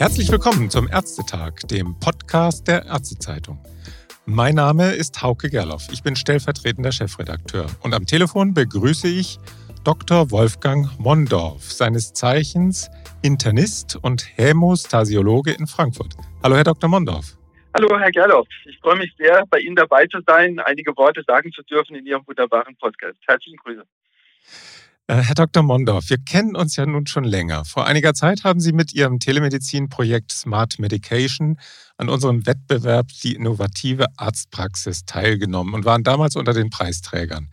Herzlich willkommen zum Ärztetag, dem Podcast der Ärztezeitung. Mein Name ist Hauke Gerloff. Ich bin stellvertretender Chefredakteur. Und am Telefon begrüße ich Dr. Wolfgang Mondorf, seines Zeichens Internist und Hämostasiologe in Frankfurt. Hallo, Herr Dr. Mondorf. Hallo, Herr Gerloff. Ich freue mich sehr, bei Ihnen dabei zu sein, einige Worte sagen zu dürfen in Ihrem wunderbaren Podcast. Herzlichen Grüße. Äh, Herr Dr. Mondorf, wir kennen uns ja nun schon länger. Vor einiger Zeit haben Sie mit Ihrem Telemedizin-Projekt Smart Medication an unserem Wettbewerb Die innovative Arztpraxis teilgenommen und waren damals unter den Preisträgern.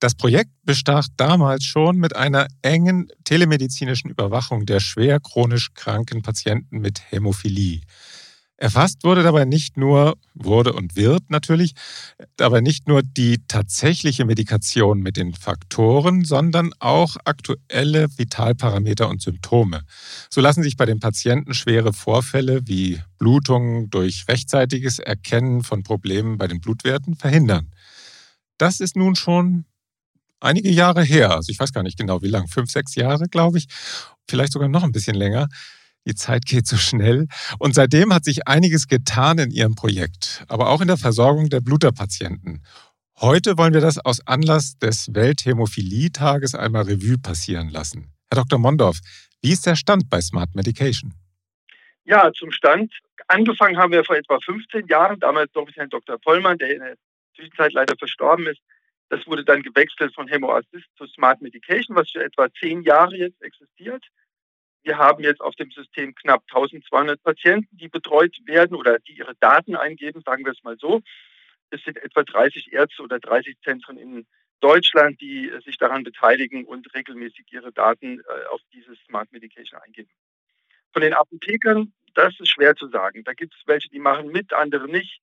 Das Projekt bestach damals schon mit einer engen telemedizinischen Überwachung der schwer chronisch kranken Patienten mit Hämophilie. Erfasst wurde dabei nicht nur, wurde und wird natürlich, dabei nicht nur die tatsächliche Medikation mit den Faktoren, sondern auch aktuelle Vitalparameter und Symptome. So lassen sich bei den Patienten schwere Vorfälle wie Blutungen durch rechtzeitiges Erkennen von Problemen bei den Blutwerten verhindern. Das ist nun schon einige Jahre her, also ich weiß gar nicht genau wie lang, fünf, sechs Jahre, glaube ich, vielleicht sogar noch ein bisschen länger. Die Zeit geht so schnell. Und seitdem hat sich einiges getan in Ihrem Projekt, aber auch in der Versorgung der Bluterpatienten. Heute wollen wir das aus Anlass des Welthämophilie-Tages einmal Revue passieren lassen. Herr Dr. Mondorf, wie ist der Stand bei Smart Medication? Ja, zum Stand. Angefangen haben wir vor etwa 15 Jahren, damals noch mit Herrn Dr. Pollmann, der in der Zwischenzeit leider verstorben ist. Das wurde dann gewechselt von Hämoassist zu Smart Medication, was für etwa zehn Jahre jetzt existiert. Wir haben jetzt auf dem System knapp 1200 Patienten, die betreut werden oder die ihre Daten eingeben, sagen wir es mal so. Es sind etwa 30 Ärzte oder 30 Zentren in Deutschland, die sich daran beteiligen und regelmäßig ihre Daten äh, auf dieses Smart Medication eingeben. Von den Apothekern, das ist schwer zu sagen. Da gibt es welche, die machen mit, andere nicht.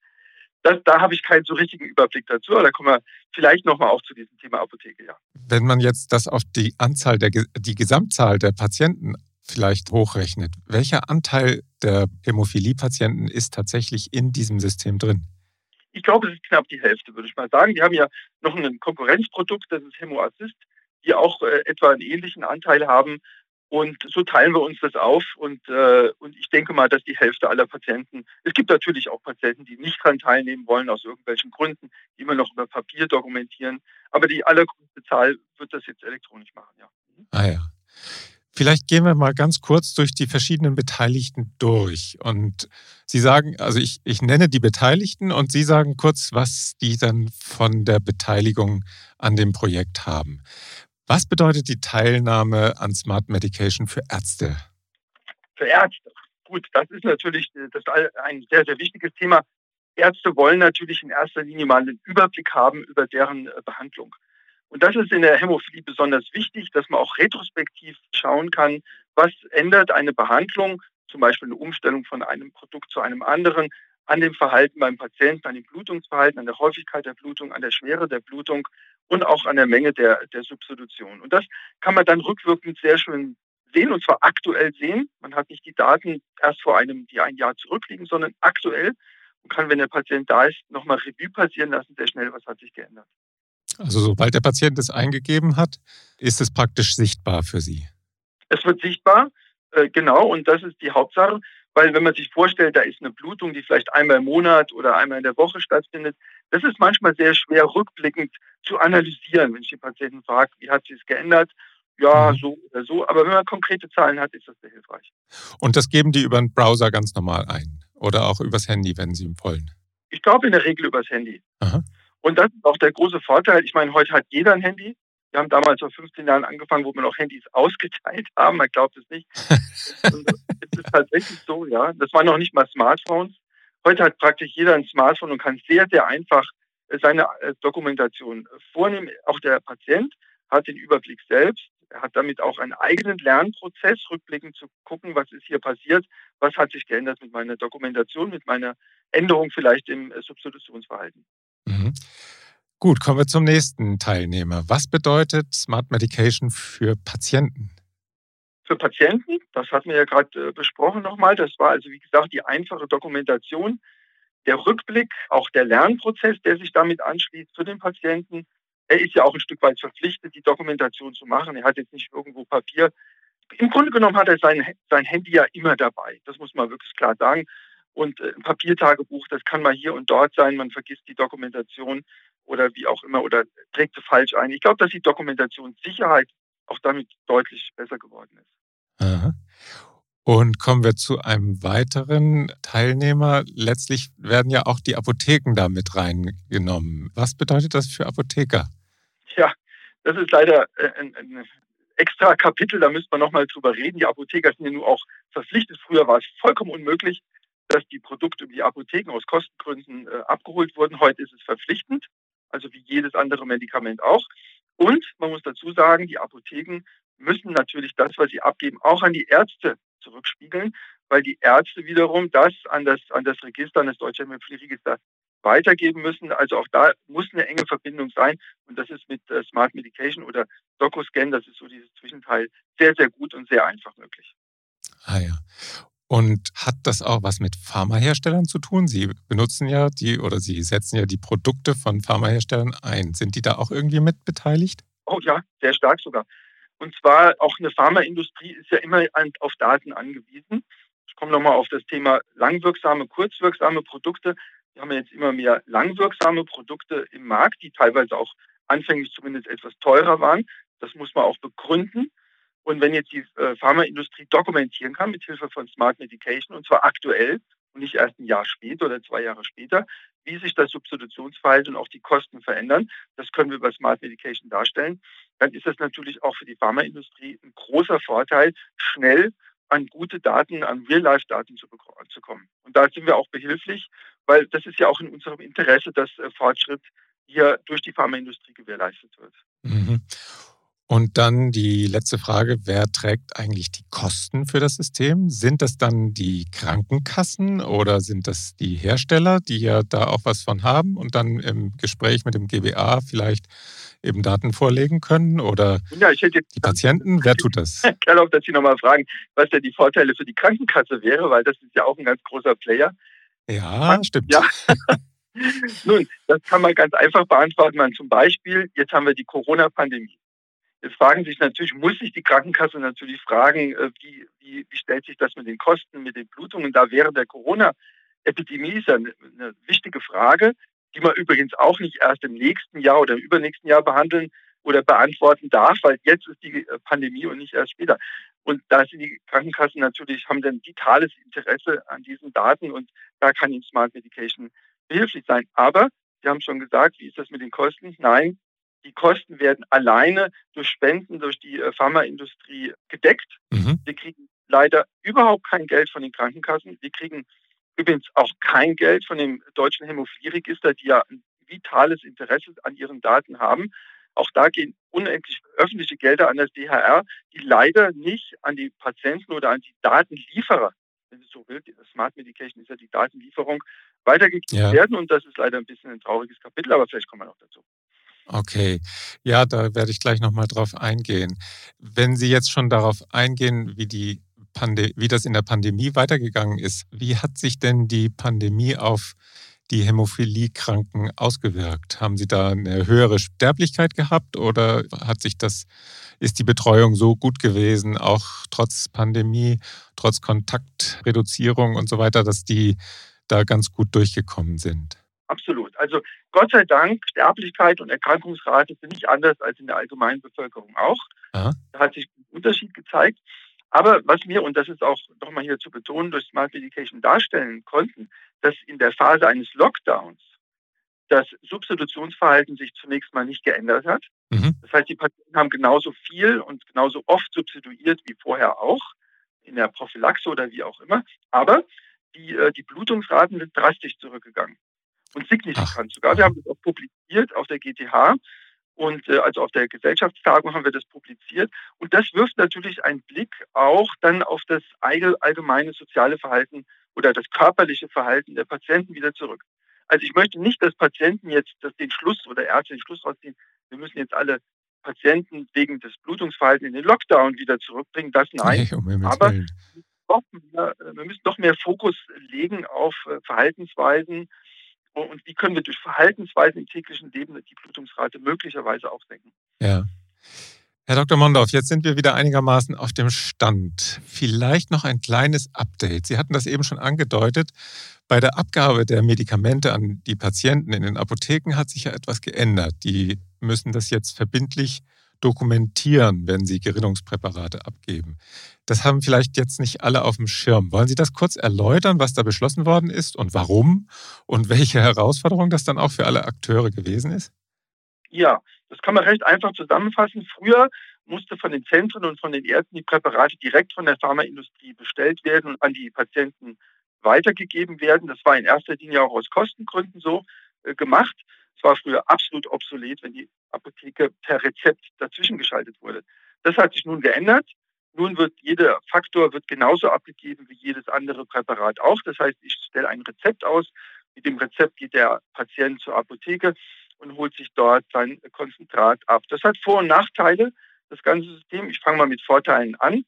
Das, da habe ich keinen so richtigen Überblick dazu, aber da kommen wir vielleicht nochmal auch zu diesem Thema Apotheke, ja. Wenn man jetzt das auf die Anzahl der, die Gesamtzahl der Patienten vielleicht hochrechnet, welcher Anteil der Hämophilie-Patienten ist tatsächlich in diesem System drin? Ich glaube, es ist knapp die Hälfte, würde ich mal sagen. Wir haben ja noch ein Konkurrenzprodukt, das ist HämoAssist, die auch äh, etwa einen ähnlichen Anteil haben. Und so teilen wir uns das auf. Und, äh, und ich denke mal, dass die Hälfte aller Patienten, es gibt natürlich auch Patienten, die nicht daran teilnehmen wollen, aus irgendwelchen Gründen, die immer noch über Papier dokumentieren. Aber die allergrößte Zahl wird das jetzt elektronisch machen, ja. Ah ja. Vielleicht gehen wir mal ganz kurz durch die verschiedenen Beteiligten durch. Und Sie sagen, also ich, ich nenne die Beteiligten und Sie sagen kurz, was die dann von der Beteiligung an dem Projekt haben. Was bedeutet die Teilnahme an Smart Medication für Ärzte? Für Ärzte. Gut, das ist natürlich das ist ein sehr, sehr wichtiges Thema. Ärzte wollen natürlich in erster Linie mal einen Überblick haben über deren äh, Behandlung. Und das ist in der Hämophilie besonders wichtig, dass man auch retrospektiv schauen kann, was ändert eine Behandlung, zum Beispiel eine Umstellung von einem Produkt zu einem anderen, an dem Verhalten beim Patienten, an dem Blutungsverhalten, an der Häufigkeit der Blutung, an der Schwere der Blutung und auch an der Menge der, der Substitution. Und das kann man dann rückwirkend sehr schön sehen, und zwar aktuell sehen. Man hat nicht die Daten erst vor einem, die ein Jahr zurückliegen, sondern aktuell und kann, wenn der Patient da ist, nochmal Revue passieren lassen, sehr schnell, was hat sich geändert. Also sobald der Patient es eingegeben hat, ist es praktisch sichtbar für Sie. Es wird sichtbar, äh, genau, und das ist die Hauptsache, weil wenn man sich vorstellt, da ist eine Blutung, die vielleicht einmal im Monat oder einmal in der Woche stattfindet, das ist manchmal sehr schwer rückblickend zu analysieren, wenn ich die Patienten frage, wie hat sich es geändert? Ja, mhm. so oder so. Aber wenn man konkrete Zahlen hat, ist das sehr hilfreich. Und das geben die über den Browser ganz normal ein oder auch übers Handy, wenn sie wollen? Ich glaube in der Regel übers Handy. Aha. Und das ist auch der große Vorteil. Ich meine, heute hat jeder ein Handy. Wir haben damals vor 15 Jahren angefangen, wo wir noch Handys ausgeteilt haben. Man glaubt es nicht. es ist tatsächlich so, ja. Das waren noch nicht mal Smartphones. Heute hat praktisch jeder ein Smartphone und kann sehr, sehr einfach äh, seine äh, Dokumentation vornehmen. Auch der Patient hat den Überblick selbst. Er hat damit auch einen eigenen Lernprozess, rückblickend zu gucken, was ist hier passiert, was hat sich geändert mit meiner Dokumentation, mit meiner Änderung vielleicht im äh, Substitutionsverhalten. Gut, kommen wir zum nächsten Teilnehmer. Was bedeutet Smart Medication für Patienten? Für Patienten, das hatten wir ja gerade äh, besprochen nochmal, das war also wie gesagt die einfache Dokumentation, der Rückblick, auch der Lernprozess, der sich damit anschließt für den Patienten. Er ist ja auch ein Stück weit verpflichtet, die Dokumentation zu machen. Er hat jetzt nicht irgendwo Papier im Grunde genommen hat er sein, sein Handy ja immer dabei. Das muss man wirklich klar sagen. Und äh, ein Papiertagebuch, das kann mal hier und dort sein. Man vergisst die Dokumentation oder wie auch immer oder trägt sie falsch ein. Ich glaube, dass die Dokumentationssicherheit auch damit deutlich besser geworden ist. Aha. Und kommen wir zu einem weiteren Teilnehmer. Letztlich werden ja auch die Apotheken da mit reingenommen. Was bedeutet das für Apotheker? Ja, das ist leider äh, ein, ein extra Kapitel, da müsste man nochmal drüber reden. Die Apotheker sind ja nun auch verpflichtet. Früher war es vollkommen unmöglich, dass die Produkte über die Apotheken aus Kostengründen äh, abgeholt wurden. Heute ist es verpflichtend, also wie jedes andere Medikament auch. Und man muss dazu sagen, die Apotheken müssen natürlich das, was sie abgeben, auch an die Ärzte zurückspiegeln, weil die Ärzte wiederum das an das, an das Register, an das Deutsche Hämophilieregister weitergeben müssen. Also auch da muss eine enge Verbindung sein. Und das ist mit äh, Smart Medication oder DocuScan, das ist so dieses Zwischenteil, sehr, sehr gut und sehr einfach möglich. Ah ja. Und hat das auch was mit Pharmaherstellern zu tun? Sie benutzen ja die oder Sie setzen ja die Produkte von Pharmaherstellern ein. Sind die da auch irgendwie mit beteiligt? Oh ja, sehr stark sogar. Und zwar auch eine Pharmaindustrie ist ja immer auf Daten angewiesen. Ich komme nochmal auf das Thema langwirksame, kurzwirksame Produkte. Wir haben jetzt immer mehr langwirksame Produkte im Markt, die teilweise auch anfänglich zumindest etwas teurer waren. Das muss man auch begründen. Und wenn jetzt die äh, Pharmaindustrie dokumentieren kann mit Hilfe von Smart Medication, und zwar aktuell und nicht erst ein Jahr später oder zwei Jahre später, wie sich das Substitutionsverhalten und auch die Kosten verändern, das können wir über Smart Medication darstellen, dann ist das natürlich auch für die Pharmaindustrie ein großer Vorteil, schnell an gute Daten, an Real-Life-Daten zu, zu, kommen. Und da sind wir auch behilflich, weil das ist ja auch in unserem Interesse, dass äh, Fortschritt hier durch die Pharmaindustrie gewährleistet wird. Mhm. Und dann die letzte Frage, wer trägt eigentlich die Kosten für das System? Sind das dann die Krankenkassen oder sind das die Hersteller, die ja da auch was von haben und dann im Gespräch mit dem GBA vielleicht eben Daten vorlegen können oder ja, die Patienten? Wer tut das? Ich kann auch, dass Sie nochmal fragen, was denn die Vorteile für die Krankenkasse wäre, weil das ist ja auch ein ganz großer Player. Ja, stimmt. Ja. Nun, das kann man ganz einfach beantworten. Man zum Beispiel, jetzt haben wir die Corona-Pandemie. Jetzt fragen sich natürlich, muss sich die Krankenkasse natürlich fragen, äh, wie, wie, wie stellt sich das mit den Kosten, mit den Blutungen da während der Corona-Epidemie ist ja eine, eine wichtige Frage, die man übrigens auch nicht erst im nächsten Jahr oder im übernächsten Jahr behandeln oder beantworten darf, weil jetzt ist die äh, Pandemie und nicht erst später. Und da sind die Krankenkassen natürlich, haben dann vitales Interesse an diesen Daten und da kann Ihnen Smart Medication behilflich sein. Aber, Sie haben schon gesagt, wie ist das mit den Kosten? Nein, die Kosten werden alleine durch Spenden durch die äh, Pharmaindustrie gedeckt. Mhm. Wir kriegen leider überhaupt kein Geld von den Krankenkassen. Wir kriegen übrigens auch kein Geld von dem deutschen Hämophilieregister, die ja ein vitales Interesse an ihren Daten haben. Auch da gehen unendlich öffentliche Gelder an das DHR, die leider nicht an die Patienten oder an die Datenlieferer, wenn es so will, Smart Medication ist ja die Datenlieferung, weitergegeben ja. werden. Und das ist leider ein bisschen ein trauriges Kapitel, aber vielleicht kommen wir noch dazu. Okay, ja, da werde ich gleich nochmal drauf eingehen. Wenn Sie jetzt schon darauf eingehen, wie, die Pande wie das in der Pandemie weitergegangen ist, wie hat sich denn die Pandemie auf die Hämophiliekranken ausgewirkt? Haben Sie da eine höhere Sterblichkeit gehabt oder hat sich das, ist die Betreuung so gut gewesen, auch trotz Pandemie, trotz Kontaktreduzierung und so weiter, dass die da ganz gut durchgekommen sind? Absolut. Also Gott sei Dank, Sterblichkeit und Erkrankungsrate sind nicht anders als in der allgemeinen Bevölkerung auch. Aha. Da hat sich ein Unterschied gezeigt. Aber was wir, und das ist auch nochmal hier zu betonen, durch Smart Medication darstellen konnten, dass in der Phase eines Lockdowns das Substitutionsverhalten sich zunächst mal nicht geändert hat. Mhm. Das heißt, die Patienten haben genauso viel und genauso oft substituiert wie vorher auch, in der Prophylaxe oder wie auch immer. Aber die, äh, die Blutungsraten sind drastisch zurückgegangen und signifikant Ach. sogar. Wir haben das auch publiziert auf der GTH und äh, also auf der Gesellschaftstagung haben wir das publiziert. Und das wirft natürlich einen Blick auch dann auf das allgemeine soziale Verhalten oder das körperliche Verhalten der Patienten wieder zurück. Also ich möchte nicht, dass Patienten jetzt dass den Schluss oder Ärzte den Schluss rausziehen, wir müssen jetzt alle Patienten wegen des Blutungsverhaltens in den Lockdown wieder zurückbringen. Das nein. Nee, um Aber mehr, wir müssen doch mehr Fokus legen auf äh, Verhaltensweisen und wie können wir durch Verhaltensweisen im täglichen Leben die Blutungsrate möglicherweise auch senken. Ja. Herr Dr. Mondorf, jetzt sind wir wieder einigermaßen auf dem Stand. Vielleicht noch ein kleines Update. Sie hatten das eben schon angedeutet. Bei der Abgabe der Medikamente an die Patienten in den Apotheken hat sich ja etwas geändert. Die müssen das jetzt verbindlich dokumentieren, wenn sie Gerinnungspräparate abgeben. Das haben vielleicht jetzt nicht alle auf dem Schirm. Wollen Sie das kurz erläutern, was da beschlossen worden ist und warum und welche Herausforderung das dann auch für alle Akteure gewesen ist? Ja, das kann man recht einfach zusammenfassen. Früher musste von den Zentren und von den Ärzten die Präparate direkt von der Pharmaindustrie bestellt werden und an die Patienten weitergegeben werden. Das war in erster Linie auch aus Kostengründen so äh, gemacht. War früher absolut obsolet, wenn die Apotheke per Rezept dazwischen geschaltet wurde. Das hat sich nun geändert. Nun wird jeder Faktor wird genauso abgegeben wie jedes andere Präparat auch. Das heißt, ich stelle ein Rezept aus. Mit dem Rezept geht der Patient zur Apotheke und holt sich dort sein Konzentrat ab. Das hat Vor- und Nachteile, das ganze System. Ich fange mal mit Vorteilen an.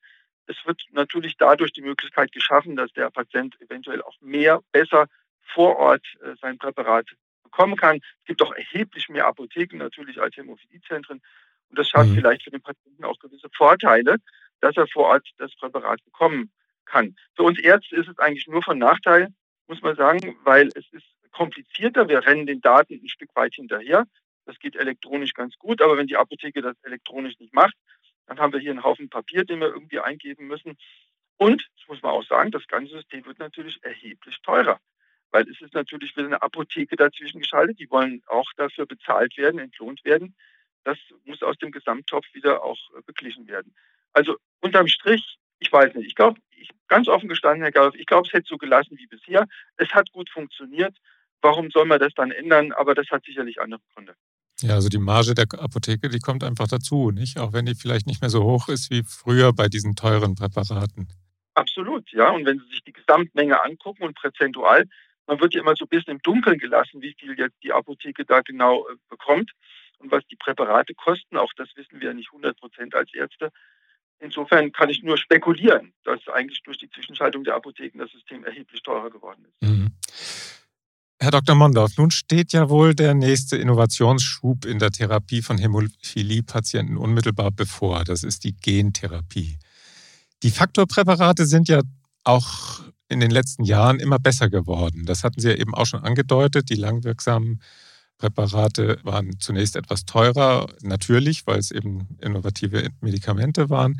Es wird natürlich dadurch die Möglichkeit geschaffen, dass der Patient eventuell auch mehr, besser vor Ort äh, sein Präparat bekommen kann. Es gibt auch erheblich mehr Apotheken natürlich als Hämophiliezentren. Und das schafft mhm. vielleicht für den Patienten auch gewisse Vorteile, dass er vor Ort das Präparat bekommen kann. Für uns Ärzte ist es eigentlich nur von Nachteil, muss man sagen, weil es ist komplizierter. Wir rennen den Daten ein Stück weit hinterher. Das geht elektronisch ganz gut, aber wenn die Apotheke das elektronisch nicht macht, dann haben wir hier einen Haufen Papier, den wir irgendwie eingeben müssen. Und, das muss man auch sagen, das ganze System wird natürlich erheblich teurer. Weil es ist natürlich wieder eine Apotheke dazwischen geschaltet. Die wollen auch dafür bezahlt werden, entlohnt werden. Das muss aus dem Gesamttopf wieder auch äh, beglichen werden. Also unterm Strich, ich weiß nicht. Ich glaube, ganz offen gestanden, Herr Galoff, ich glaube, es hätte so gelassen wie bisher. Es hat gut funktioniert. Warum soll man das dann ändern? Aber das hat sicherlich andere Gründe. Ja, also die Marge der Apotheke, die kommt einfach dazu, nicht? Auch wenn die vielleicht nicht mehr so hoch ist wie früher bei diesen teuren Präparaten. Absolut, ja. Und wenn Sie sich die Gesamtmenge angucken und prozentual, man wird ja immer so ein bisschen im Dunkeln gelassen, wie viel jetzt die Apotheke da genau äh, bekommt und was die Präparate kosten. Auch das wissen wir nicht 100 Prozent als Ärzte. Insofern kann ich nur spekulieren, dass eigentlich durch die Zwischenschaltung der Apotheken das System erheblich teurer geworden ist. Mhm. Herr Dr. Mondorf, nun steht ja wohl der nächste Innovationsschub in der Therapie von Hämophilie-Patienten unmittelbar bevor. Das ist die Gentherapie. Die Faktorpräparate sind ja auch in den letzten Jahren immer besser geworden. Das hatten Sie ja eben auch schon angedeutet. Die langwirksamen Präparate waren zunächst etwas teurer, natürlich, weil es eben innovative Medikamente waren.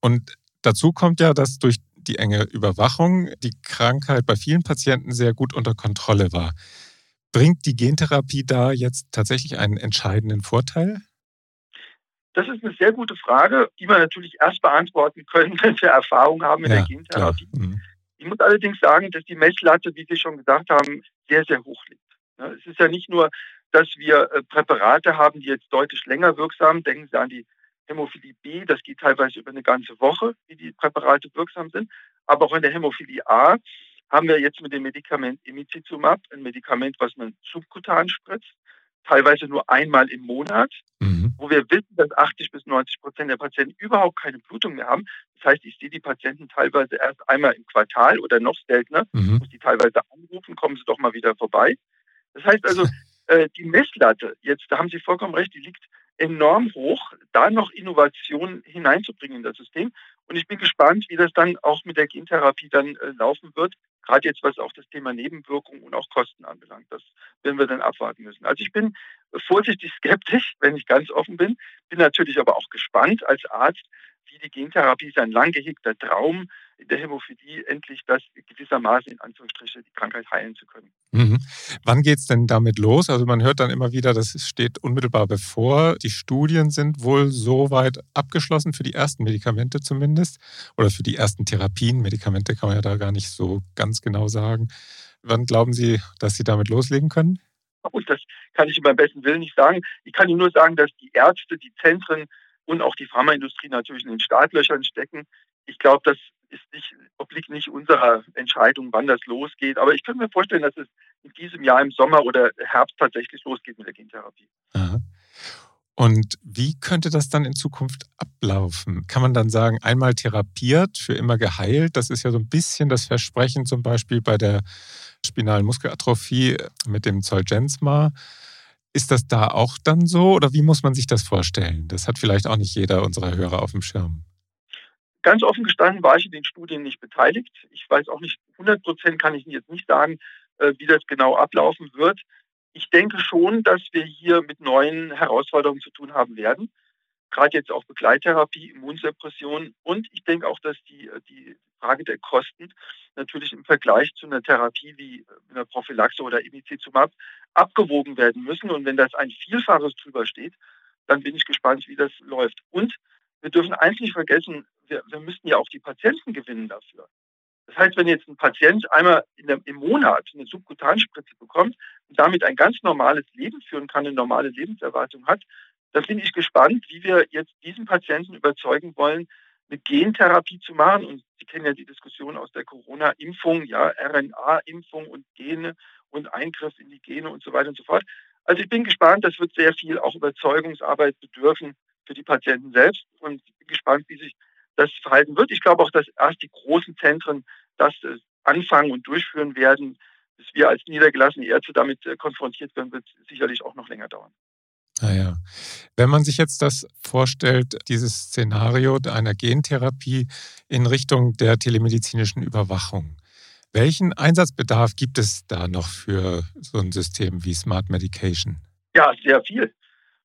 Und dazu kommt ja, dass durch die enge Überwachung die Krankheit bei vielen Patienten sehr gut unter Kontrolle war. Bringt die Gentherapie da jetzt tatsächlich einen entscheidenden Vorteil? Das ist eine sehr gute Frage, die wir natürlich erst beantworten können, wenn wir Erfahrung haben mit ja, der Gentherapie. Mhm. Ich muss allerdings sagen, dass die Messlatte, wie Sie schon gesagt haben, sehr, sehr hoch liegt. Es ist ja nicht nur, dass wir äh, Präparate haben, die jetzt deutlich länger wirksam, denken Sie an die Hämophilie B, das geht teilweise über eine ganze Woche, wie die Präparate wirksam sind. Aber auch in der Hämophilie A haben wir jetzt mit dem Medikament Imicizumab ein Medikament, was man subkutan spritzt, teilweise nur einmal im Monat, mhm. wo wir wissen, dass 80 bis 90 Prozent der Patienten überhaupt keine Blutung mehr haben. Das heißt, ich sehe die Patienten teilweise erst einmal im Quartal oder noch seltener, mhm. muss die teilweise anrufen, kommen Sie doch mal wieder vorbei. Das heißt also, äh, die Messlatte, jetzt, da haben Sie vollkommen recht, die liegt enorm hoch, da noch Innovation hineinzubringen in das System. Und ich bin gespannt, wie das dann auch mit der Gentherapie dann äh, laufen wird, gerade jetzt was auch das Thema Nebenwirkungen und auch Kosten anbelangt. Das werden wir dann abwarten müssen. Also ich bin vorsichtig skeptisch, wenn ich ganz offen bin, bin natürlich aber auch gespannt als Arzt, wie die Gentherapie ist ein lang gehegter Traum in der Hämophilie, endlich das gewissermaßen in Anführungsstrichen die Krankheit heilen zu können. Mhm. Wann geht es denn damit los? Also man hört dann immer wieder, das steht unmittelbar bevor. Die Studien sind wohl soweit abgeschlossen, für die ersten Medikamente zumindest, oder für die ersten Therapien. Medikamente kann man ja da gar nicht so ganz genau sagen. Wann glauben Sie, dass Sie damit loslegen können? Und das kann ich beim besten Willen nicht sagen. Ich kann Ihnen nur sagen, dass die Ärzte, die Zentren und auch die Pharmaindustrie natürlich in den Startlöchern stecken. Ich glaube, das ist nicht, obliegt nicht unserer Entscheidung, wann das losgeht. Aber ich könnte mir vorstellen, dass es in diesem Jahr im Sommer oder Herbst tatsächlich losgeht mit der Gentherapie. Aha. Und wie könnte das dann in Zukunft ablaufen? Kann man dann sagen, einmal therapiert, für immer geheilt? Das ist ja so ein bisschen das Versprechen zum Beispiel bei der spinalen Muskelatrophie mit dem Zolgensma. Ist das da auch dann so oder wie muss man sich das vorstellen? Das hat vielleicht auch nicht jeder unserer Hörer auf dem Schirm. Ganz offen gestanden war ich in den Studien nicht beteiligt. Ich weiß auch nicht, 100 Prozent kann ich jetzt nicht sagen, äh, wie das genau ablaufen wird. Ich denke schon, dass wir hier mit neuen Herausforderungen zu tun haben werden. Gerade jetzt auch Begleittherapie, Immunsuppression. Und ich denke auch, dass die, äh, die Frage der Kosten natürlich im Vergleich zu einer Therapie wie äh, einer Prophylaxe oder Emicizumab abgewogen werden müssen. Und wenn das ein Vielfaches drüber steht, dann bin ich gespannt, wie das läuft. Und wir dürfen eins nicht vergessen, wir, wir müssten ja auch die Patienten gewinnen dafür. Das heißt, wenn jetzt ein Patient einmal der, im Monat eine Subkutanspritze bekommt und damit ein ganz normales Leben führen kann, eine normale Lebenserwartung hat, dann bin ich gespannt, wie wir jetzt diesen Patienten überzeugen wollen, eine Gentherapie zu machen. Und Sie kennen ja die Diskussion aus der Corona-Impfung, ja, RNA-Impfung und Gene und Eingriff in die Gene und so weiter und so fort. Also ich bin gespannt, das wird sehr viel auch Überzeugungsarbeit bedürfen, für die Patienten selbst und bin gespannt, wie sich das verhalten wird. Ich glaube auch, dass erst die großen Zentren das äh, anfangen und durchführen werden. Bis wir als niedergelassene Ärzte damit äh, konfrontiert werden, wird sicherlich auch noch länger dauern. Naja, ah wenn man sich jetzt das vorstellt, dieses Szenario einer Gentherapie in Richtung der telemedizinischen Überwachung, welchen Einsatzbedarf gibt es da noch für so ein System wie Smart Medication? Ja, sehr viel.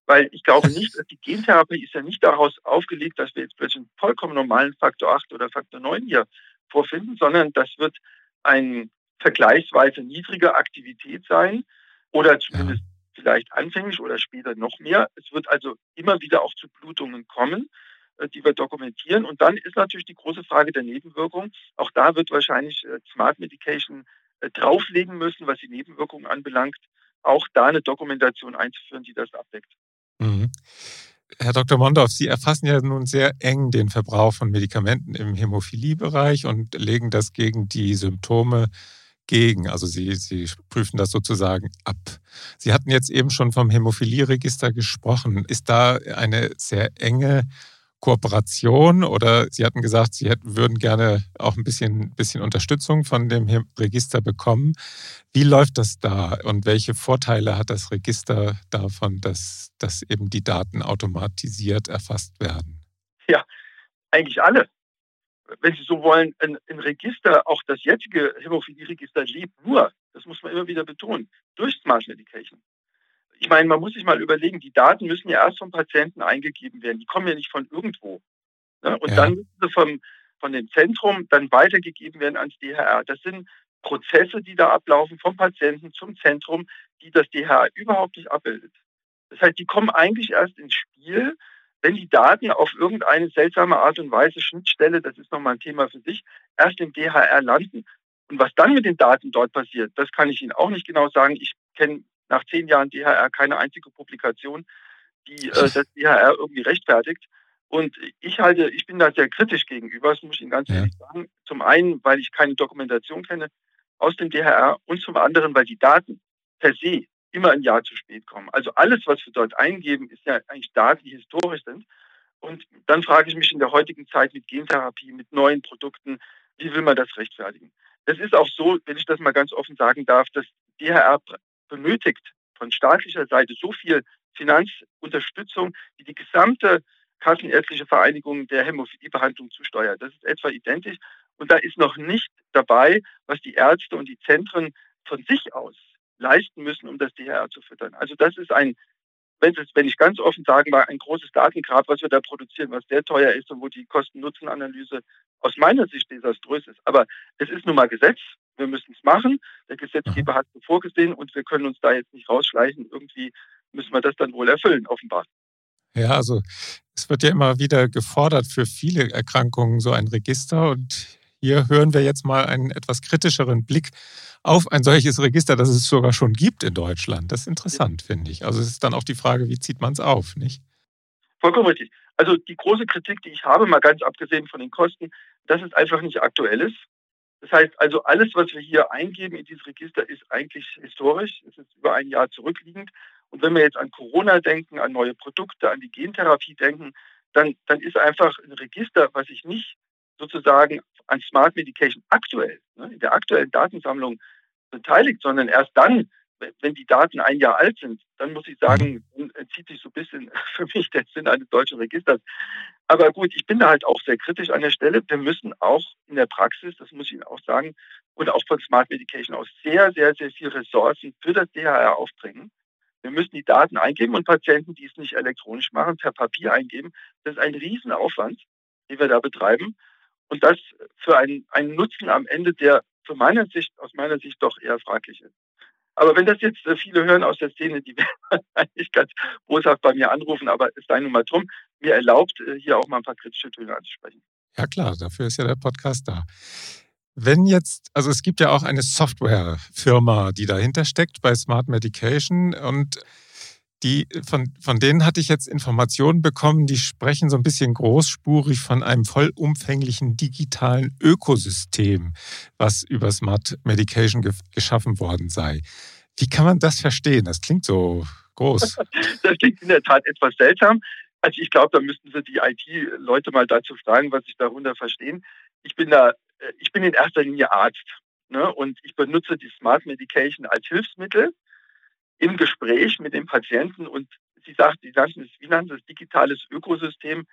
Weil ich glaube nicht, dass die Gentherapie ist ja nicht daraus aufgelegt, dass wir jetzt plötzlich einen vollkommen normalen Faktor 8 oder Faktor 9 hier vorfinden, sondern das wird eine vergleichsweise niedrige Aktivität sein oder zumindest ja. vielleicht anfänglich oder später noch mehr. Es wird also immer wieder auch zu Blutungen kommen, äh, die wir dokumentieren. Und dann ist natürlich die große Frage der Nebenwirkung. Auch da wird wahrscheinlich äh, Smart Medication äh, drauflegen müssen, was die Nebenwirkungen anbelangt, auch da eine Dokumentation einzuführen, die das abdeckt. Mhm. Herr Dr. Mondorf, Sie erfassen ja nun sehr eng den Verbrauch von Medikamenten im Hämophiliebereich und legen das gegen die Symptome gegen. Also Sie, Sie prüfen das sozusagen ab. Sie hatten jetzt eben schon vom Hämophilieregister gesprochen. Ist da eine sehr enge Kooperation oder Sie hatten gesagt, Sie hätten, würden gerne auch ein bisschen, bisschen Unterstützung von dem Register bekommen. Wie läuft das da und welche Vorteile hat das Register davon, dass, dass eben die Daten automatisiert erfasst werden? Ja, eigentlich alle. Wenn Sie so wollen, ein, ein Register, auch das jetzige Hämophilie-Register lebt nur, das muss man immer wieder betonen, durch Smart Medication ich meine, man muss sich mal überlegen, die Daten müssen ja erst vom Patienten eingegeben werden. Die kommen ja nicht von irgendwo. Ne? Und ja. dann müssen sie vom, von dem Zentrum dann weitergegeben werden ans DHR. Das sind Prozesse, die da ablaufen vom Patienten zum Zentrum, die das DHR überhaupt nicht abbildet. Das heißt, die kommen eigentlich erst ins Spiel, wenn die Daten auf irgendeine seltsame Art und Weise, Schnittstelle, das ist nochmal ein Thema für sich, erst im DHR landen. Und was dann mit den Daten dort passiert, das kann ich Ihnen auch nicht genau sagen. Ich kenne nach zehn Jahren DHR keine einzige Publikation, die äh, das DHR irgendwie rechtfertigt. Und ich halte, ich bin da sehr kritisch gegenüber, das muss ich Ihnen ganz ja. ehrlich sagen. Zum einen, weil ich keine Dokumentation kenne aus dem DHR und zum anderen, weil die Daten per se immer ein Jahr zu spät kommen. Also alles, was wir dort eingeben, ist ja eigentlich Daten, die historisch sind. Und dann frage ich mich in der heutigen Zeit mit Gentherapie, mit neuen Produkten, wie will man das rechtfertigen? Es ist auch so, wenn ich das mal ganz offen sagen darf, dass DHR benötigt von staatlicher Seite so viel Finanzunterstützung, wie die gesamte Kassenärztliche Vereinigung der Hämophiliebehandlung zusteuert. Das ist etwa identisch. Und da ist noch nicht dabei, was die Ärzte und die Zentren von sich aus leisten müssen, um das DHR zu füttern. Also das ist ein, wenn, ich ganz offen sagen mag, ein großes Datengrab, was wir da produzieren, was sehr teuer ist und wo die Kosten-Nutzen-Analyse aus meiner Sicht desaströs ist. Aber es ist nun mal Gesetz wir müssen es machen. Der Gesetzgeber hat es vorgesehen und wir können uns da jetzt nicht rausschleichen. Irgendwie müssen wir das dann wohl erfüllen, offenbar. Ja, also es wird ja immer wieder gefordert für viele Erkrankungen so ein Register und hier hören wir jetzt mal einen etwas kritischeren Blick auf ein solches Register, das es sogar schon gibt in Deutschland. Das ist interessant, ja. finde ich. Also es ist dann auch die Frage, wie zieht man es auf, nicht? Vollkommen richtig. Also die große Kritik, die ich habe, mal ganz abgesehen von den Kosten, dass es einfach nicht aktuell ist. Das heißt also, alles, was wir hier eingeben in dieses Register, ist eigentlich historisch. Es ist über ein Jahr zurückliegend. Und wenn wir jetzt an Corona denken, an neue Produkte, an die Gentherapie denken, dann, dann ist einfach ein Register, was sich nicht sozusagen an Smart Medication aktuell, ne, in der aktuellen Datensammlung beteiligt, sondern erst dann, wenn die Daten ein Jahr alt sind, dann muss ich sagen, zieht sich so ein bisschen für mich der Sinn eines deutschen Registers. Aber gut, ich bin da halt auch sehr kritisch an der Stelle. Wir müssen auch in der Praxis, das muss ich Ihnen auch sagen, und auch von Smart Medication aus sehr, sehr, sehr viel Ressourcen für das DHR aufbringen. Wir müssen die Daten eingeben und Patienten, die es nicht elektronisch machen, per Papier eingeben. Das ist ein Riesenaufwand, den wir da betreiben. Und das für einen, einen Nutzen am Ende, der für meiner Sicht, aus meiner Sicht doch eher fraglich ist. Aber wenn das jetzt äh, viele hören aus der Szene, die werden eigentlich ganz boshaft bei mir anrufen, aber es sei nun mal drum, mir erlaubt, äh, hier auch mal ein paar kritische Töne anzusprechen. Ja klar, dafür ist ja der Podcast da. Wenn jetzt, also es gibt ja auch eine Softwarefirma, die dahinter steckt bei Smart Medication und die, von, von denen hatte ich jetzt Informationen bekommen, die sprechen so ein bisschen großspurig von einem vollumfänglichen digitalen Ökosystem, was über Smart Medication ge geschaffen worden sei. Wie kann man das verstehen? Das klingt so groß. Das klingt in der Tat etwas seltsam. Also ich glaube, da müssten Sie die IT-Leute mal dazu fragen, was sie darunter verstehen. Ich bin da, äh, ich bin in erster Linie Arzt ne? und ich benutze die Smart Medication als Hilfsmittel im Gespräch mit dem Patienten und sie sagt, sie nannten es, wie nannten es, digitales Ökosystem.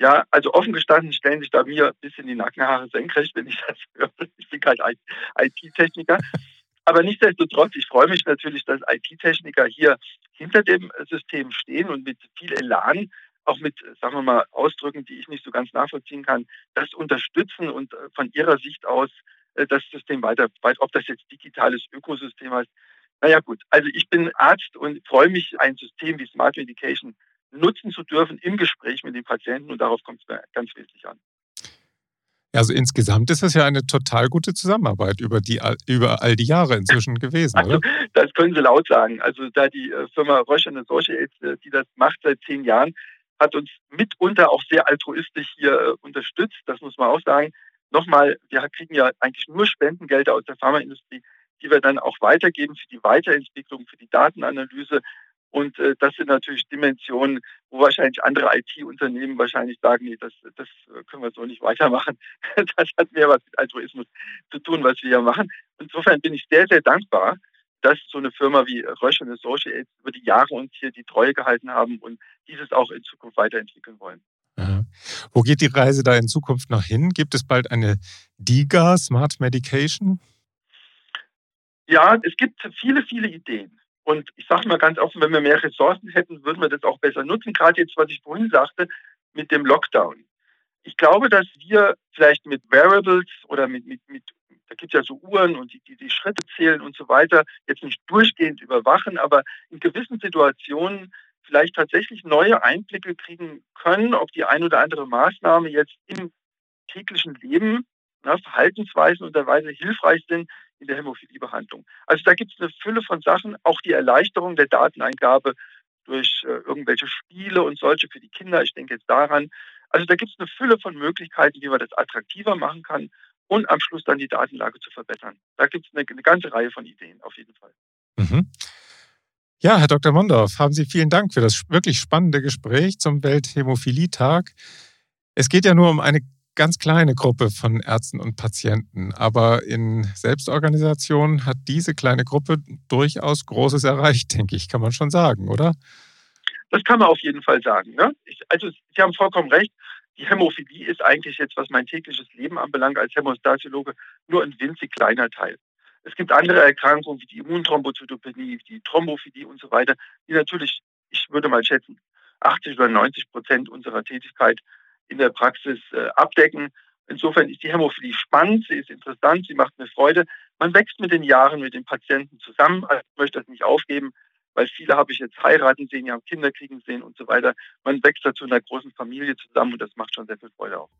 Ja, also offen gestanden stellen sich da mir ein bisschen die Nackenhaare senkrecht, wenn ich das höre. Ich bin kein IT-Techniker. Aber nichtsdestotrotz, ich freue mich natürlich, dass IT-Techniker hier hinter dem System stehen und mit viel Elan, auch mit, sagen wir mal, Ausdrücken, die ich nicht so ganz nachvollziehen kann, das unterstützen und äh, von ihrer Sicht aus äh, das System weiter, ob das jetzt digitales Ökosystem heißt, naja gut, also ich bin Arzt und freue mich, ein System wie Smart Medication nutzen zu dürfen im Gespräch mit den Patienten und darauf kommt es mir ganz wesentlich an. Also insgesamt ist es ja eine total gute Zusammenarbeit über, die, über all die Jahre inzwischen gewesen, also, oder? Das können Sie laut sagen. Also da die äh, Firma Roche Associates, äh, die das macht seit zehn Jahren, hat uns mitunter auch sehr altruistisch hier äh, unterstützt. Das muss man auch sagen. Nochmal, wir kriegen ja eigentlich nur Spendengelder aus der Pharmaindustrie die wir dann auch weitergeben für die Weiterentwicklung, für die Datenanalyse. Und äh, das sind natürlich Dimensionen, wo wahrscheinlich andere IT-Unternehmen wahrscheinlich sagen, nee, das, das können wir so nicht weitermachen. Das hat mehr was mit Altruismus zu tun, was wir hier machen. Insofern bin ich sehr, sehr dankbar, dass so eine Firma wie Roche Associates über die Jahre uns hier die Treue gehalten haben und dieses auch in Zukunft weiterentwickeln wollen. Ja. Wo geht die Reise da in Zukunft noch hin? Gibt es bald eine DIGA, Smart Medication? Ja, es gibt viele, viele Ideen. Und ich sage mal ganz offen, wenn wir mehr Ressourcen hätten, würden wir das auch besser nutzen. Gerade jetzt, was ich vorhin sagte, mit dem Lockdown. Ich glaube, dass wir vielleicht mit Wearables oder mit, mit, mit da gibt es ja so Uhren und die, die die Schritte zählen und so weiter, jetzt nicht durchgehend überwachen, aber in gewissen Situationen vielleicht tatsächlich neue Einblicke kriegen können, ob die ein oder andere Maßnahme jetzt im täglichen Leben, na, Verhaltensweisen und der Weise hilfreich sind, in der Hämophiliebehandlung. Also da gibt es eine Fülle von Sachen, auch die Erleichterung der Dateneingabe durch äh, irgendwelche Spiele und solche für die Kinder. Ich denke jetzt daran. Also da gibt es eine Fülle von Möglichkeiten, wie man das attraktiver machen kann und am Schluss dann die Datenlage zu verbessern. Da gibt es eine, eine, ganze Reihe von Ideen auf jeden Fall. Mhm. Ja, Herr Dr. Mondorf, haben Sie vielen Dank für das wirklich spannende Gespräch zum Welthämophilie-Tag. Es geht ja nur um eine ganz kleine Gruppe von Ärzten und Patienten. Aber in Selbstorganisation hat diese kleine Gruppe durchaus Großes erreicht, denke ich, kann man schon sagen, oder? Das kann man auf jeden Fall sagen. Ne? Ich, also Sie haben vollkommen recht. Die Hämophilie ist eigentlich jetzt, was mein tägliches Leben anbelangt, als Hämostasiologe nur ein winzig kleiner Teil. Es gibt andere Erkrankungen wie die Immunthrombozytopenie, die Thrombophilie und so weiter, die natürlich, ich würde mal schätzen, 80 oder 90 Prozent unserer Tätigkeit in der Praxis äh, abdecken. Insofern ist die Hämophilie spannend, sie ist interessant, sie macht mir Freude. Man wächst mit den Jahren mit den Patienten zusammen. Also ich möchte das nicht aufgeben, weil viele habe ich jetzt heiraten sehen, die haben Kinder kriegen sehen und so weiter. Man wächst dazu in einer großen Familie zusammen und das macht schon sehr viel Freude auch.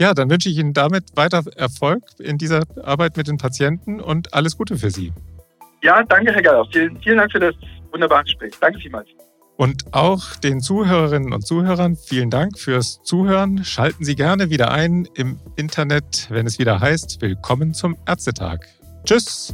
Ja, dann wünsche ich Ihnen damit weiter Erfolg in dieser Arbeit mit den Patienten und alles Gute für Sie. Ja, danke, Herr Galler. Vielen, vielen Dank für das wunderbare Gespräch. Danke vielmals. Und auch den Zuhörerinnen und Zuhörern vielen Dank fürs Zuhören. Schalten Sie gerne wieder ein im Internet, wenn es wieder heißt, Willkommen zum Ärztetag. Tschüss!